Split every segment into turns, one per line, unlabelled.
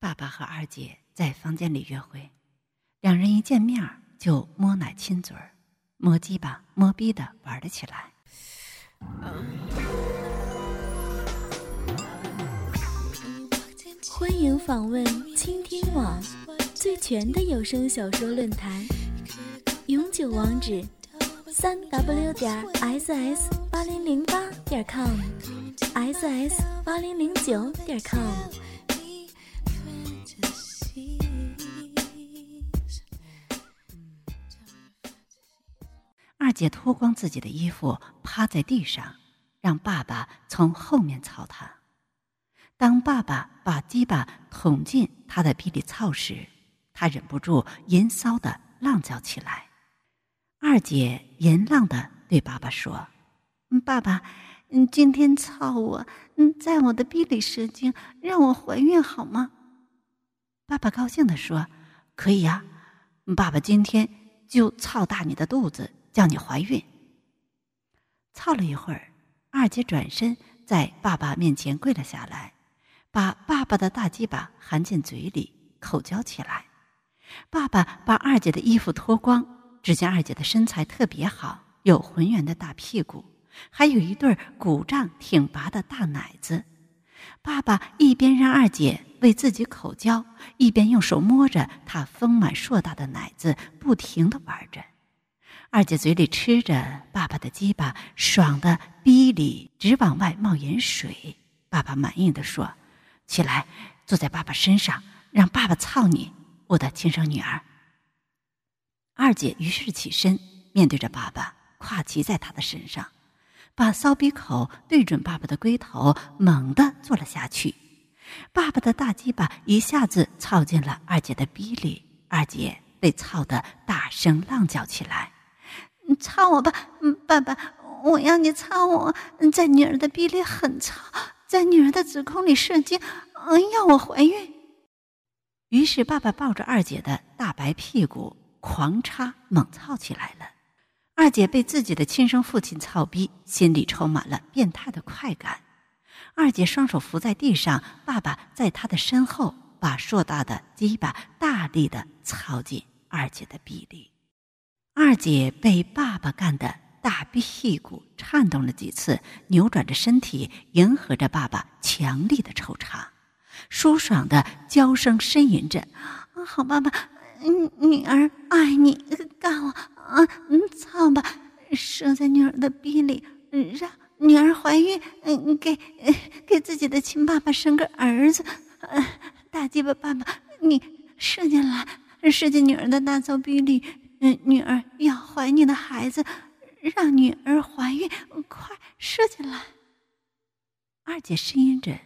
爸爸和二姐在房间里约会，两人一见面就摸奶亲嘴儿，摸鸡巴摸逼的玩了起来。
欢迎访问倾听网最全的有声小说论坛，永久网址：三 w 点 ss 八零零八点 com，ss 八零零九点 com。
二姐脱光自己的衣服，趴在地上，让爸爸从后面操她。当爸爸把鸡巴捅进她的逼里操时，她忍不住淫骚的浪叫起来。二姐淫浪的对爸爸说：“爸爸，你今天操我，嗯，在我的逼里射精，让我怀孕好吗？”爸爸高兴的说：“可以呀，爸爸今天就操大你的肚子。”叫你怀孕。操了一会儿，二姐转身在爸爸面前跪了下来，把爸爸的大鸡巴含进嘴里，口交起来。爸爸把二姐的衣服脱光，只见二姐的身材特别好，有浑圆的大屁股，还有一对鼓胀挺拔的大奶子。爸爸一边让二姐为自己口交，一边用手摸着她丰满硕大的奶子，不停的玩着。二姐嘴里吃着爸爸的鸡巴，爽的逼里直往外冒盐水。爸爸满意的说：“起来，坐在爸爸身上，让爸爸操你，我的亲生女儿。”二姐于是起身，面对着爸爸，跨骑在他的身上，把骚逼口对准爸爸的龟头，猛地坐了下去。爸爸的大鸡巴一下子操进了二姐的逼里，二姐被操得大声浪叫起来。你操我吧，爸爸！我要你操我，在女儿的逼里很操，在女儿的子宫里射精，嗯，要我怀孕。于是爸爸抱着二姐的大白屁股狂插猛操起来了。二姐被自己的亲生父亲操逼，心里充满了变态的快感。二姐双手扶在地上，爸爸在她的身后把硕大的鸡巴大力的操进二姐的臂里。二姐被爸爸干的大屁股颤动了几次，扭转着身体，迎合着爸爸强力的抽插，舒爽的娇声呻吟着：“啊好爸爸，女儿爱你，干我啊，操吧，射在女儿的逼里，让女儿怀孕，嗯，给给自己的亲爸爸生个儿子，大鸡巴爸爸，你射进来，射进女儿的大骚逼里。”嗯，女儿要怀你的孩子，让女儿怀孕，快射进来！二姐呻吟着，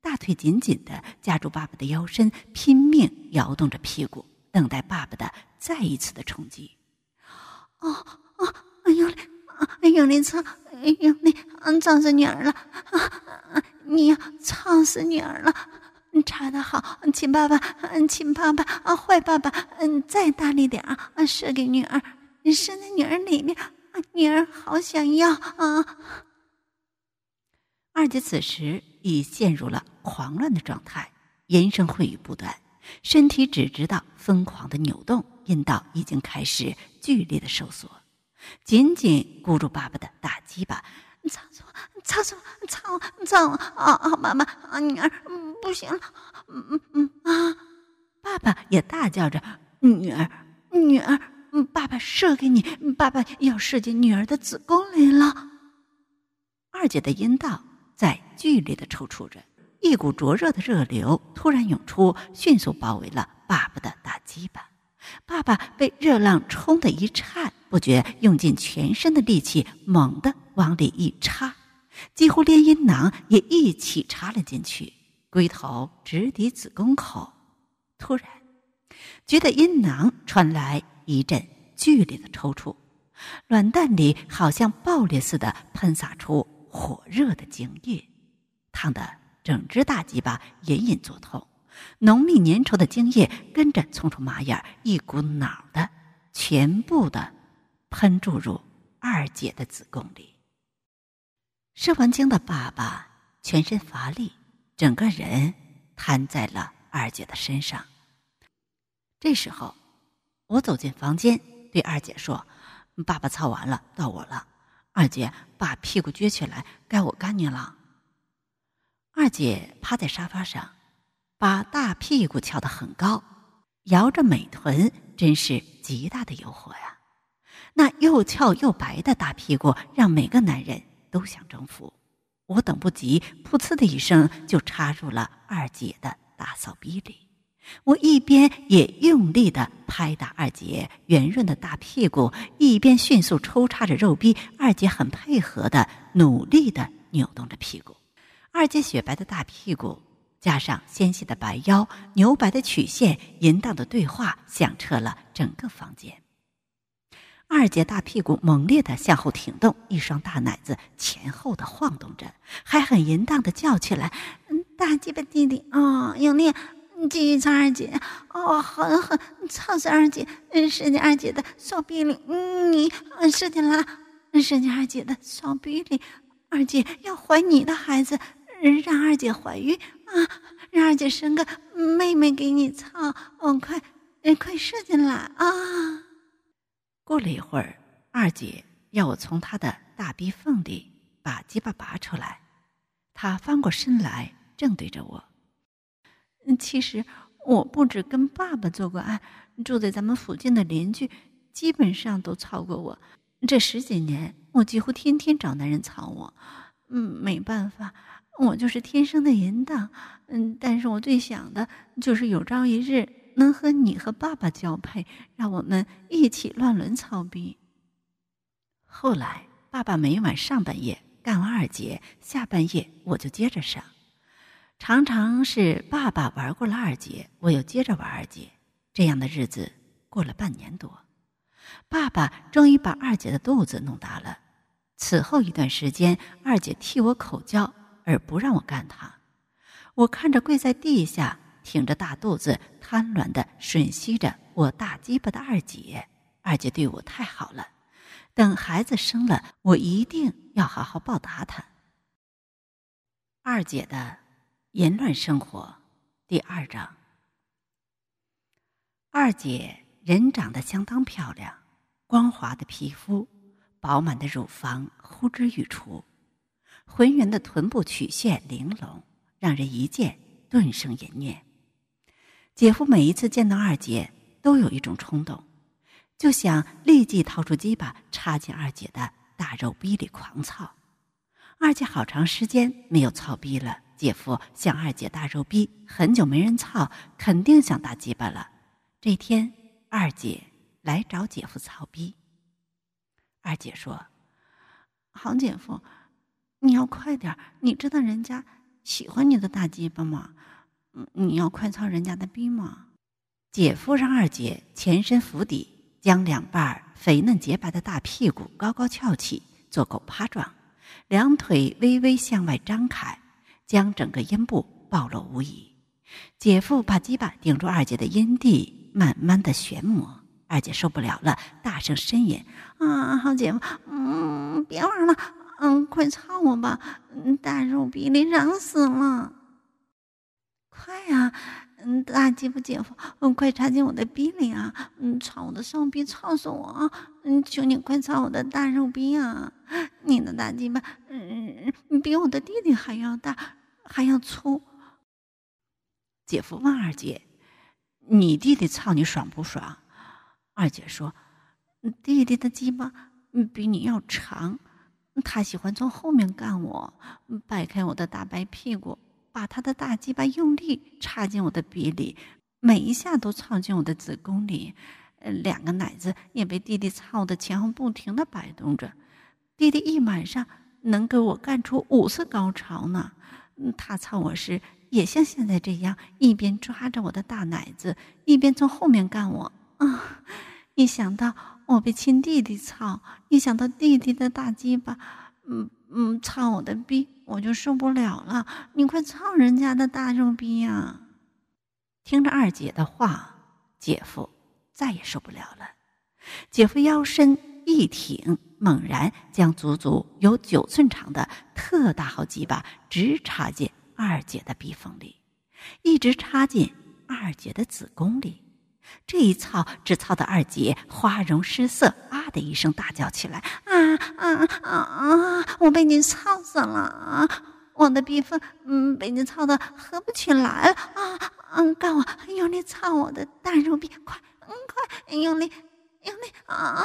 大腿紧紧的夹住爸爸的腰身，拼命摇动着屁股，等待爸爸的再一次的冲击。哦哦，哎呦嘞，哎呦嘞，操！哎呦嘞，嗯，操死女儿了！啊，你要操死女儿了！插的好，亲爸爸，嗯，亲爸爸啊，坏爸爸，嗯，再大力点啊，射给女儿，射在女儿里面，女儿好想要啊！二姐此时已陷入了狂乱的状态，言声秽语不断，身体只知道疯狂的扭动，阴道已经开始剧烈的收缩，紧紧箍住爸爸的大鸡巴。操操操操操操啊啊！妈妈啊，女儿不行了，嗯嗯啊！爸爸也大叫着：“女儿，女儿，爸爸射给你，爸爸要射进女儿的子宫里了。”二姐的阴道在剧烈的抽搐着，一股灼热的热流突然涌出，迅速包围了爸爸的大鸡巴。爸爸被热浪冲得一颤，不觉用尽全身的力气，猛地往里一插，几乎连阴囊也一起插了进去，龟头直抵子宫口。突然，觉得阴囊传来一阵剧烈的抽搐，卵蛋里好像爆裂似的喷洒出火热的精液，烫得整只大鸡巴隐隐作痛。浓密粘稠的精液跟着冲出麻眼，一股脑的全部的喷注入二姐的子宫里。射完精的爸爸全身乏力，整个人瘫在了二姐的身上。这时候，我走进房间，对二姐说：“爸爸操完了，到我了。二姐，把屁股撅起来，该我干你了。”二姐趴在沙发上，把大屁股翘得很高，摇着美臀，真是极大的诱惑呀！那又翘又白的大屁股，让每个男人都想征服。我等不及，噗呲的一声就插入了二姐的大扫逼里。我一边也用力的拍打二姐圆润的大屁股，一边迅速抽插着肉逼。二姐很配合的，努力的扭动着屁股。二姐雪白的大屁股，加上纤细的白腰、牛白的曲线，淫荡的对话响彻了整个房间。二姐大屁股猛烈的向后挺动，一双大奶子前后的晃动着，还很淫荡的叫起来：“嗯，大鸡巴弟弟啊，用力，继续操二姐，哦，狠狠操死二姐，射进二姐的骚逼里，你射进了，射进二姐的骚逼里，二姐要怀你的孩子。”让二姐怀孕啊！让二姐生个妹妹给你操！哦，快，快射进来啊！过了一会儿，二姐要我从她的大逼缝里把鸡巴拔出来。她翻过身来，正对着我。其实我不止跟爸爸做过爱，住在咱们附近的邻居基本上都操过我。这十几年，我几乎天天找男人操我。嗯，没办法。我就是天生的淫荡，嗯，但是我最想的就是有朝一日能和你和爸爸交配，让我们一起乱伦操逼。后来，爸爸每晚上半夜干完二姐，下半夜我就接着上，常常是爸爸玩过了二姐，我又接着玩二姐，这样的日子过了半年多，爸爸终于把二姐的肚子弄大了。此后一段时间，二姐替我口交。而不让我干她，我看着跪在地下、挺着大肚子、贪婪的吮吸着我大鸡巴的二姐。二姐对我太好了，等孩子生了，我一定要好好报答她。二姐的淫乱生活第二章。二姐人长得相当漂亮，光滑的皮肤，饱满的乳房呼之欲出。浑圆的臀部曲线玲珑，让人一见顿生淫念。姐夫每一次见到二姐，都有一种冲动，就想立即掏出鸡巴插进二姐的大肉逼里狂操。二姐好长时间没有操逼了，姐夫想二姐大肉逼很久没人操，肯定想大鸡巴了。这天，二姐来找姐夫操逼。二姐说：“好，姐夫。”你要快点你知道人家喜欢你的大鸡巴吗？你要快操人家的逼吗？姐夫让二姐前身伏底，将两瓣肥嫩洁白的大屁股高高翘起，做狗趴状，两腿微微向外张开，将整个阴部暴露无遗。姐夫把鸡巴顶住二姐的阴蒂，慢慢的旋磨。二姐受不了了，大声呻吟：“啊，好姐夫，嗯，别玩了。”嗯，快操我吧！大肉逼里痒死了，快呀！嗯，大姐夫姐夫，嗯，快插进我的逼里啊！嗯，操我的上逼，操死我啊！嗯，求你快操我的大肉逼啊！你的大鸡巴，嗯，比我的弟弟还要大，还要粗。姐夫问二姐：“你弟弟操你爽不爽？”二姐说：“弟弟的鸡巴比你要长。”他喜欢从后面干我，掰开我的大白屁股，把他的大鸡巴用力插进我的鼻里，每一下都操进我的子宫里，两个奶子也被弟弟操的前后不停的摆动着。弟弟一晚上能给我干出五次高潮呢。他操我时也像现在这样，一边抓着我的大奶子，一边从后面干我。啊！一想到我被亲弟弟操，一想到弟弟的大鸡巴，嗯嗯，操我的逼，我就受不了了。你快操人家的大肉逼呀！听着二姐的话，姐夫再也受不了了。姐夫腰身一挺，猛然将足足有九寸长的特大号鸡巴直插进二姐的逼缝里，一直插进二姐的子宫里。这一操，只操的二姐花容失色，啊的一声大叫起来：“啊啊啊啊！我被你操死了啊！我的鼻粪，嗯，被你操的合不起来了啊！嗯，干我用力操我的大肉壁，快，嗯，快，用力，用力啊！”